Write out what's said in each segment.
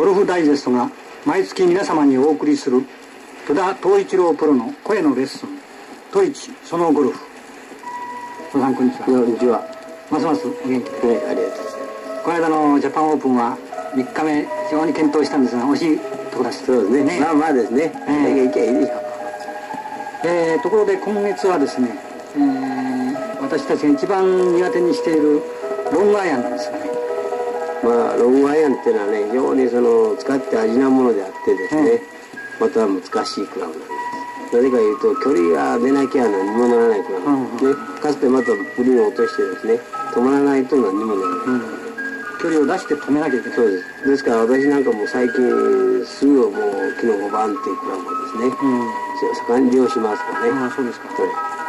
ゴルフダイジェストが毎月皆様にお送りする戸田東一郎プロの声のレッスン「トイチそのゴルフ」戸田さんこんにちはこんにちは。ますますお元気ではい、ありがとうございます。この間のジャパンオープンは3日目非常に検討したんですが惜しいところですそうですね。まあまあですね。ええだけいけばいい。えーところで今月はですね、えー私たちが一番苦手にしているロングアイアンなんですよねまあ、ロングアイアンっていうのはね、非常にその、使って味なものであってですね、また難しいクラブなんです。なぜか言うと、距離が出なきゃ何もならないクラブなんですね。かつてまたグリーンを落としてですね、止まらないと何にもならない。距離を出して止めなきゃいけないそうです。ですから私なんかもう最近、すぐもう、昨日5番っていうクラブをですね、うん盛んに利用しますからね。ああそうですかはい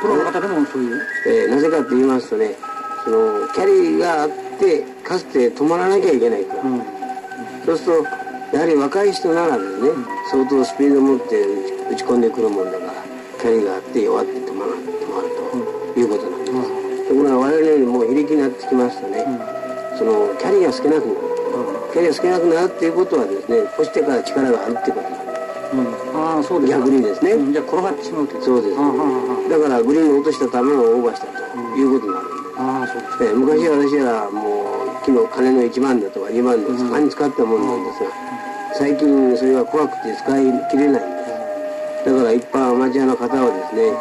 プロの方でもそういう？えーなぜかと言いますとねそのキャリーがあってかつて止まらなきゃいけないから、うん。そうするとやはり若い人ならね、相当スピードを持って打ち込んでくるもんだからキャリーがあって弱って止まら止まるということなんです、ところが我々よりも非力になってきますとね、そのキャリーが少なくなる、キャリーが少なくなるっていうことはですね干してから力があるっていうことなんですうん。ああそうですか逆にですね。うん。じゃあ転がってしまうとそうです。あああだからグリーンに落とした球をオーバーしたということになるあああそうですか。えー昔は私らもう昨日金の1万だとか2万で盛ん。に使ったものなんですが、最近それが怖くて使い切れないんです。だから一般アマチュアの方はですね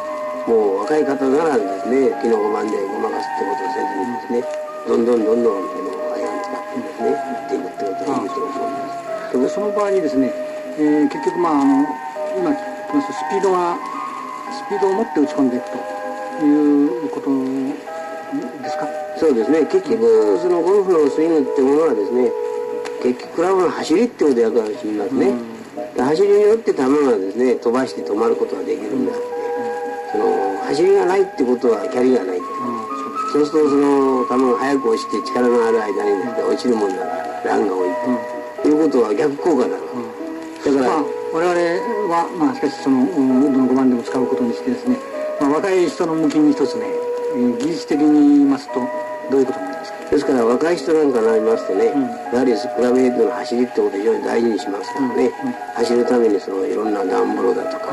もう若い方ならですね昨日5万でごまかすってことをせずにですねどんどんどんどんこのアイアン使ってですね打っていくってことがいいと思うんです。でその場合にですね、えー結局まああの今スピードがスピードを持って打ち込んでいくということですか？そうですね。結局そのゴルフのスイングってものはですね結局クラブの走りってことを役割していますね、で走りによって球がですね飛ばして止まることができるんであって、その走りがないってことはキャリーがないってそうするとその球が速く落ちて力のある間にですね落ちるもんだからランが多いと、いうことは逆効果だろう、だから、まあ、我々は、まあ、しかしその、うん、ウッドの5番でも使うことにしてですね、まあ、若い人の向きに一つね、えー技術的に言いますとどういうことになりますか？ですから若い人なんかになりますとね、やはりクラブヘッドの走りってことを非常に大事にしますからね、走るためにそのいろんなガンブロだとか、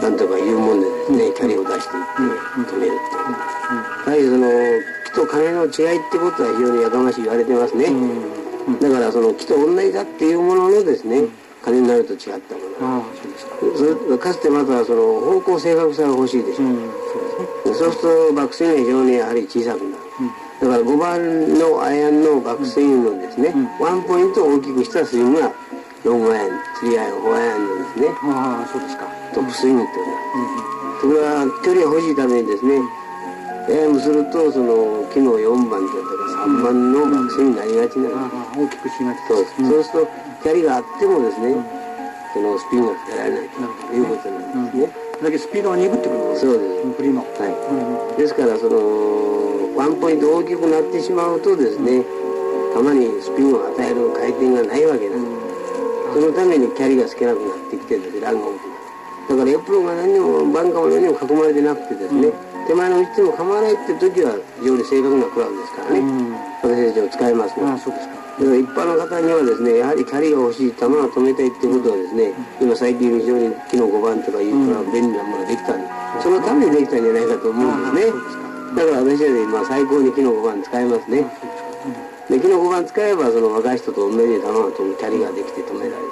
なんとかいうもんでですね、キャリーを出していって止めるっていう、やはりその木と金の違いってことは非常にやかましい言われてますね、だからその木と同じだっていうもののですね、金になると違ったもの。ああそうですか。それかつてまたその方向正確さが欲しいでしょ、うんそうですねそうするとバックスイングが非常にやはり小さくなる、だから5番のアイアンのバックスイングのですね、ワンポイントを大きくしたスイングがロングアイアン3アイアン4アイアンのですね。ああそうですか。トップスイングってことだ、それは距離が欲しいためにですねえー、するとその昨日4番だとか3番のバックスイングになりがちなの、ああ大きくしがちそう。そうするとキャリーがあってもですね、そのスピンがかけられないということなんですね、だけスピードが鈍ってくるんです。そうです。振りのはい、ですからそのワンポイント大きくなってしまうとですねたまにスピンを与える回転がないわけです、そのためにキャリーが少なくなってきてですねランが大きくだからエプロンが何にもバンカーも何にも囲まれてなくてですね、手前の打ちても構わないって時は非常に正確なクラブですからね、私たちも使えますね、ああそうですか一般の方にはですねやはりキャリーが欲しい球を止めたいってことはですね、今最近非常に昨日5番とかいうクラブ便利なものができたんで、そのためにできたんじゃないかと思うんですね。だから私はね今最高に昨日5番使いますね。で昨日5番使えばその若い人と同じ球が飛ぶキャリーができて止められる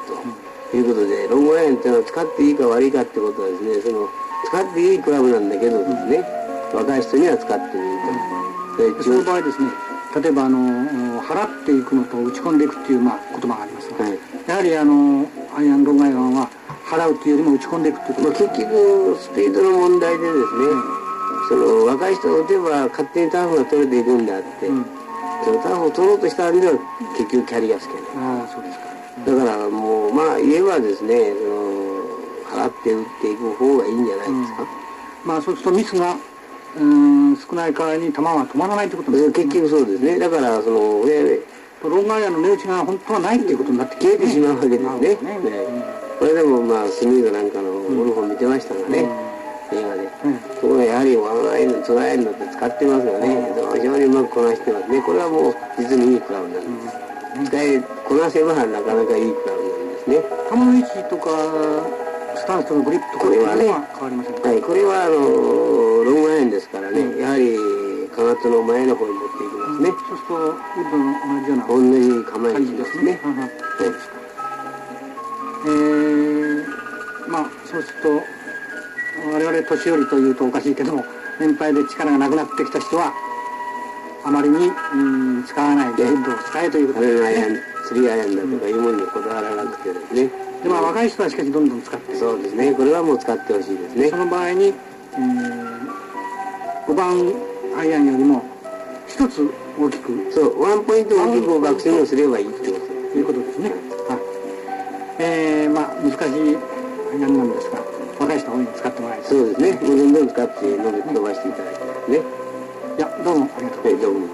ということでロングアイアンっていうのは使っていいか悪いかってことはですねその使っていいクラブなんだけどですね若い人には使ってもいいとでその場合ですね例えばあの払っていくのと打ち込んでいくっていう、まあ、言葉がありますが、はいやはりあのアイアンロングアイアンは払うっていうよりも打ち込んでいくっていうこと。まあ、結局スピードの問題でですね、その若い人が打てば勝手にターフが取れていくんであって、そのターフを取ろうとしたんでは結局キャリーがつけない。ああそうですか。だからもうまあ言えばですねその払って打っていく方がいいんじゃないですか、まあそうするとミスがうーん少ない代わりに球は止まらないってことですね。結局そうですね。だからその上ロングアイアンの値打ちが本当はないっていうことになって消えてしまうわけですね。ね。これでもまあスニードなんかのゴルフを見てましたがね、映画で、そこがやはりワンアイのツーアイのって使ってますよね、非常にうまくこなしてますね。これはもう実にいいクラブなんです、使いこなせばなかなかいいクラブですね。球の位置とかスタンスとかグリップとかこれはね。変わりませんか、はい。これはあのかかとの前の方に持っていきますね、そうするとウッドの同じよう。な同じ構え感にしですすね。そうですか。えー、まあそうすると我々年寄りというとおかしいけども年配で力がなくなってきた人はあまりに、うん、使わないでウッドを使えということですね。がアイアイアンだとかいうものにこだわらなくてですね、でまあ若い人はしかしどんどん使って。そうですね。これはもう使ってほしいですね。その場合に、えー、5番アイアンよりも一つ大きくそうワンポイント大きくバックスイングをすればいいってこということですね。はい。えー、まあ難しいアイアンなんですが、若い人は大いに使ってもらいたい。そうですねもうどんどん使って伸び伸ばしていただきたいですねいや、どうもありがとう。はいどうも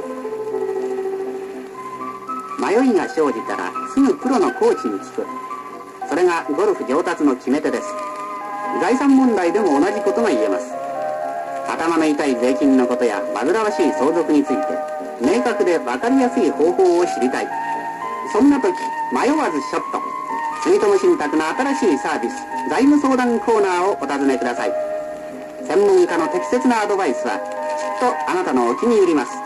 迷いが生じたらすぐプロのコーチに聞くそれがゴルフ上達の決め手です財産問題でも同じことが言えます頭の痛い税金のことや煩わしい相続について明確で分かりやすい方法を知りたい。そんな時迷わずショット。住友信託の新しいサービス財務相談コーナーをお尋ねください。専門家の適切なアドバイスはきっとあなたのお気に入ります。